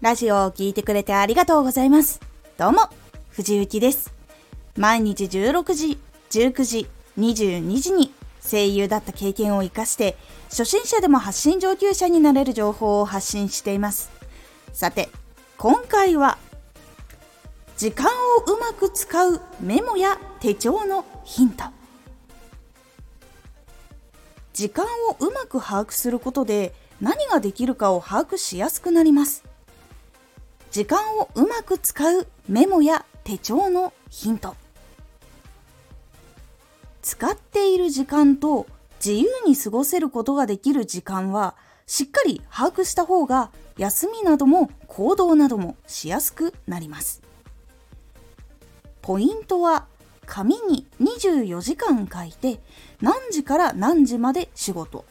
ラジオを聴いてくれてありがとうございます。どうも、藤幸です。毎日16時、19時、22時に声優だった経験を活かして、初心者でも発信上級者になれる情報を発信しています。さて、今回は、時間をうまく使うメモや手帳のヒント。時間をうまく把握することで何ができるかを把握しやすくなります。時間をうまく使うメモや手帳のヒント。使っている時間と自由に過ごせることができる時間はしっかり把握した方が休みなども行動などもしやすくなります。ポイントは紙に24時間書いて何時から何時まで仕事。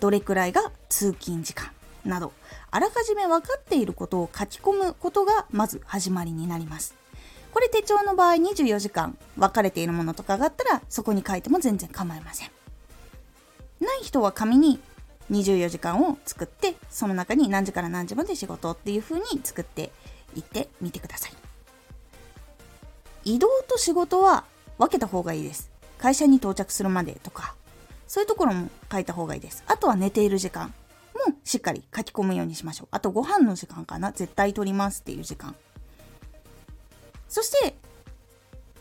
どれくらいが通勤時間。などあらかじめ分かっていることを書き込むことがまず始まりになります。これ手帳の場合24時間分かれているものとかがあったらそこに書いても全然構いません。ない人は紙に24時間を作ってその中に何時から何時まで仕事っていう風に作っていってみてください。移動と仕事は分けた方がいいです。会社に到着するまでとかそういうところも書いた方がいいです。あとは寝ている時間もしっかり書き込むようにしましょう。あとご飯の時間かな。絶対取りますっていう時間。そして、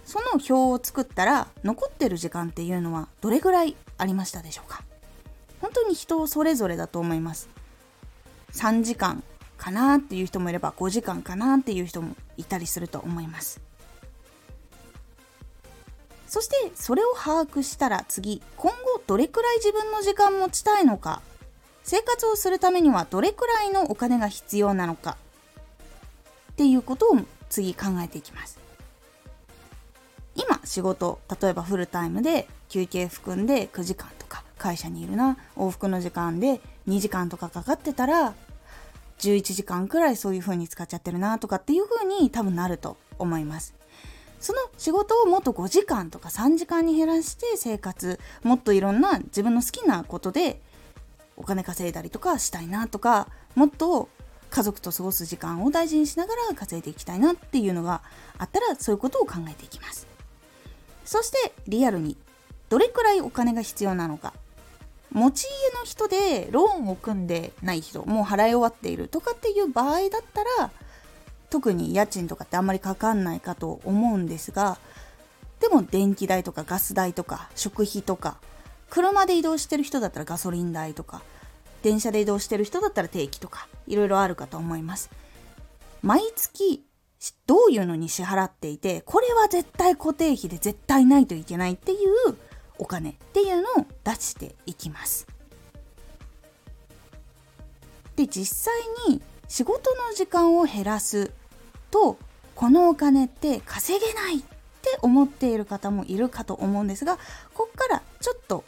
その表を作ったら残ってる時間っていうのはどれぐらいありましたでしょうか本当に人それぞれだと思います。3時間かなっていう人もいれば5時間かなっていう人もいたりすると思います。そしてそれを把握したら次今後どれくらい自分の時間持ちたいのか生活をするためにはどれくらいのお金が必要なのか。っていうことを次考えていきます。今仕事例えばフルタイムで休憩含んで9時間とか会社にいるな。往復の時間で2時間とかかかってたら11時間くらいそういう風に使っちゃってるなとかっていう風に多分なると思います。その仕事をもっと5時間とか3時間に減らして生活もっといろんな自分の好きなことでお金稼いだりとかしたいなとかもっと家族と過ごす時間を大事にしながら稼いでいきたいなっていうのがあったらそういうことを考えていきます。そしてリアルにどれくらいお金が必要なのか。持ち家の人でローンを組んでない人もう払い終わっているとかっていう場合だったら特に家賃とかってあんまりかかんないかと思うんですがでも電気代とかガス代とか食費とか車で移動してる人だったらガソリン代とか電車で移動してる人だったら定期とかいろいろあるかと思います。毎月どういうのに支払っていてこれは絶対固定費で絶対ないといけないっていうお金っていうのを出していきます。で実際に仕事の時間を減らすとこのお金って稼げないって思っている方もいるかと思うんですがこっからちょっと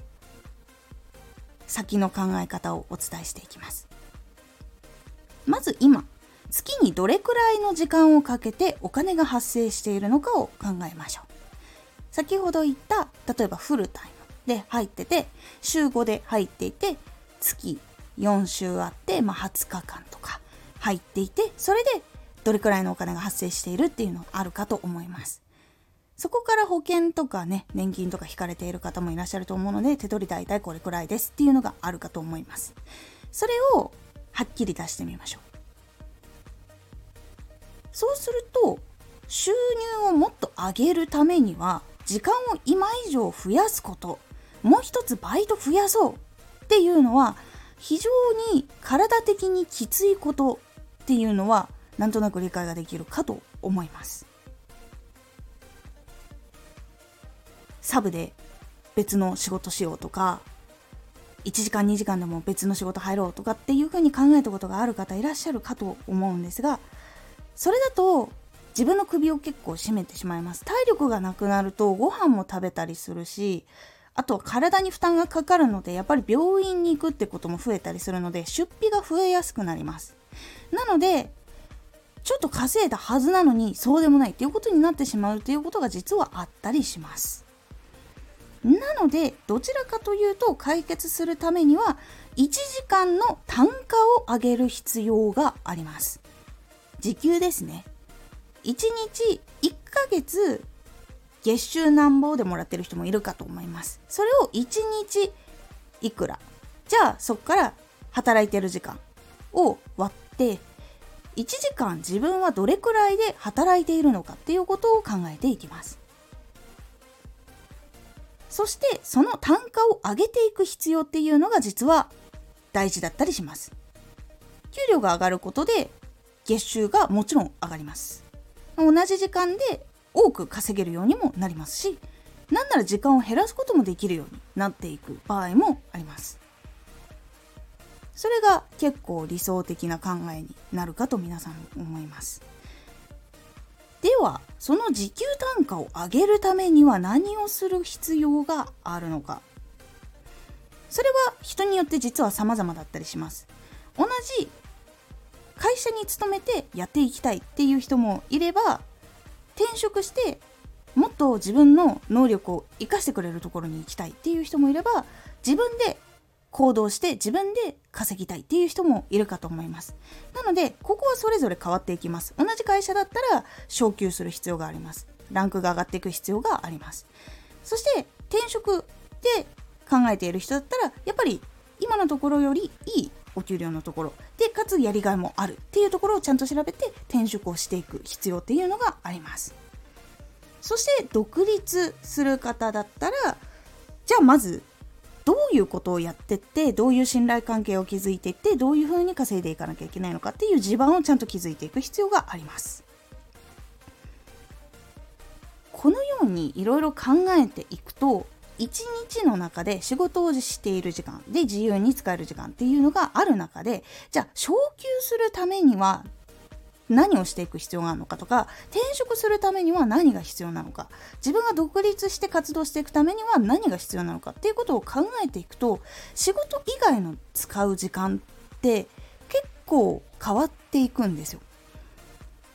先の考え方をお伝えしていきます。まず今月にどれくらいの時間をかけてお金が発生しているのかを考えましょう。先ほど言った例えばフルタイムで入ってて週5で入っていて月4週あって、まあ、20日間とか入っていてそれでどれくらいのお金が発生しているっていうのがあるかと思います。そこから保険とかね、年金とか引かれている方もいらっしゃると思うので、手取り大体これくらいですっていうのがあるかと思います。それをはっきり出してみましょう。そうすると、収入をもっと上げるためには、時間を今以上増やすこと、もう一つバイト増やそうっていうのは、非常に体的にきついことっていうのは、なんとなく理解ができるかと思います。サブで別の仕事しようとか1時間2時間でも別の仕事入ろうとかっていうふうに考えたことがある方いらっしゃるかと思うんですがそれだと自分の首を結構絞めてしまいます。体力がなくなるとご飯も食べたりするしあとは体に負担がかかるのでやっぱり病院に行くってことも増えたりするので出費が増えやすくなります。なのでちょっと稼いだはずなのにそうでもないっていうことになってしまうということが実はあったりします。なのでどちらかというと解決するためには1時間の単価を上げる必要があります。時給ですね。1日1ヶ月月収なんぼでもらってる人もいるかと思います。それを1日いくら？じゃあそこから働いてる時間を割って1時間自分はどれくらいで働いているのかっていうことを考えていきます。そしてその単価を上げていく必要っていうのが実は大事だったりします。給料が上がることで月収がもちろん上がります。同じ時間で多く稼げるようにもなりますしなんなら時間を減らすこともできるようになっていく場合もあります。それが結構理想的な考えになるかと皆さん思います。ではその時給単価を上げるためには何をする必要があるのか。それは人によって実は様々だったりします。同じ会社に勤めてやっていきたいっていう人もいれば転職してもっと自分の能力を生かしてくれるところに行きたいっていう人もいれば自分で行動して自分で稼ぎたいっていう人もいるかと思います。なのでここはそれぞれ変わっていきます。同じ会社だったら昇給する必要があります。ランクが上がっていく必要があります。そして転職で考えている人だったらやっぱり今のところよりいいお給料のところ。でかつやりがいもあるっていうところをちゃんと調べて転職をしていく必要っていうのがあります。そして独立する方だったらじゃあまずどういうことをやってってどういう信頼関係を築いていってどういうふうに稼いでいかなきゃいけないのかっていう地盤をちゃんと築いていく必要があります。このようにいろいろ考えていくと一日の中で仕事をしている時間で自由に使える時間っていうのがある中でじゃあ昇給するためには何をしていく必要があるのかとか転職するためには何が必要なのか自分が独立して活動していくためには何が必要なのかっていうことを考えていくと仕事以外の使う時間って結構変わっていくんですよ。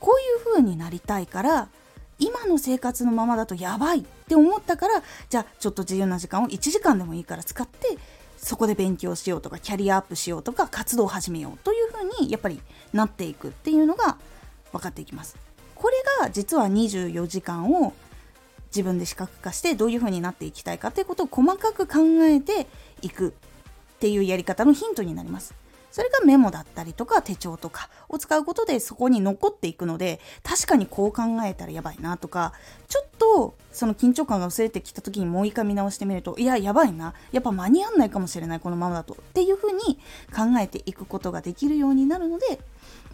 こういう風になりたいから今の生活のままだとやばいって思ったからじゃあちょっと自由な時間を1時間でもいいから使ってそこで勉強しようとかキャリアアップしようとか活動を始めようというにやっぱりなっていくっていうのが分かっていきます。これが実は24時間を自分で視覚化してどういう風になっていきたいかということを細かく考えていくっていうやり方のヒントになります。それがメモだったりとか手帳とかを使うことでそこに残っていくので確かにこう考えたらやばいなとかちょっとその緊張感が薄れてきた時にもう一回見直してみるといややばいな。やっぱ間に合わないかもしれないこのままだと。っていうふうに考えていくことができるようになるので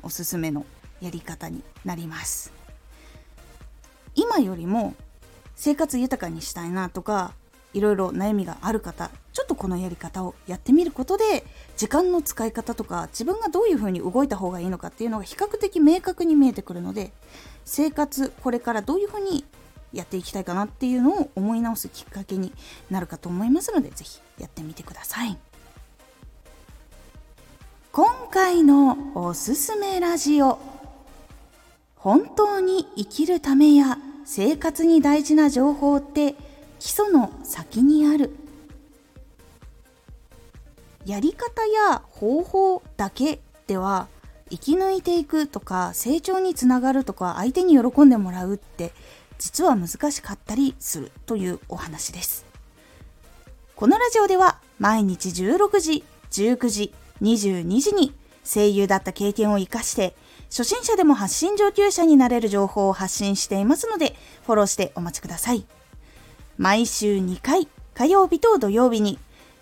おすすめのやり方になります。今よりも生活豊かにしたいなとかいろいろ悩みがある方ちょっとこのやり方をやってみることで時間の使い方とか自分がどういうふうに動いた方がいいのかっていうのが比較的明確に見えてくるので生活これからどういうふうにやっていきたいかなっていうのを思い直すきっかけになるかと思いますので是非やってみてください。今回のおすすめラジオ。本当に生きるためや生活に大事な情報って基礎の先にある。やり方や方法だけでは生き抜いていくとか成長につながるとか相手に喜んでもらうって実は難しかったりするというお話です。このラジオでは毎日16時19時22時に声優だった経験を生かして初心者でも発信上級者になれる情報を発信していますのでフォローしてお待ちください。毎週2回火曜日と土曜日に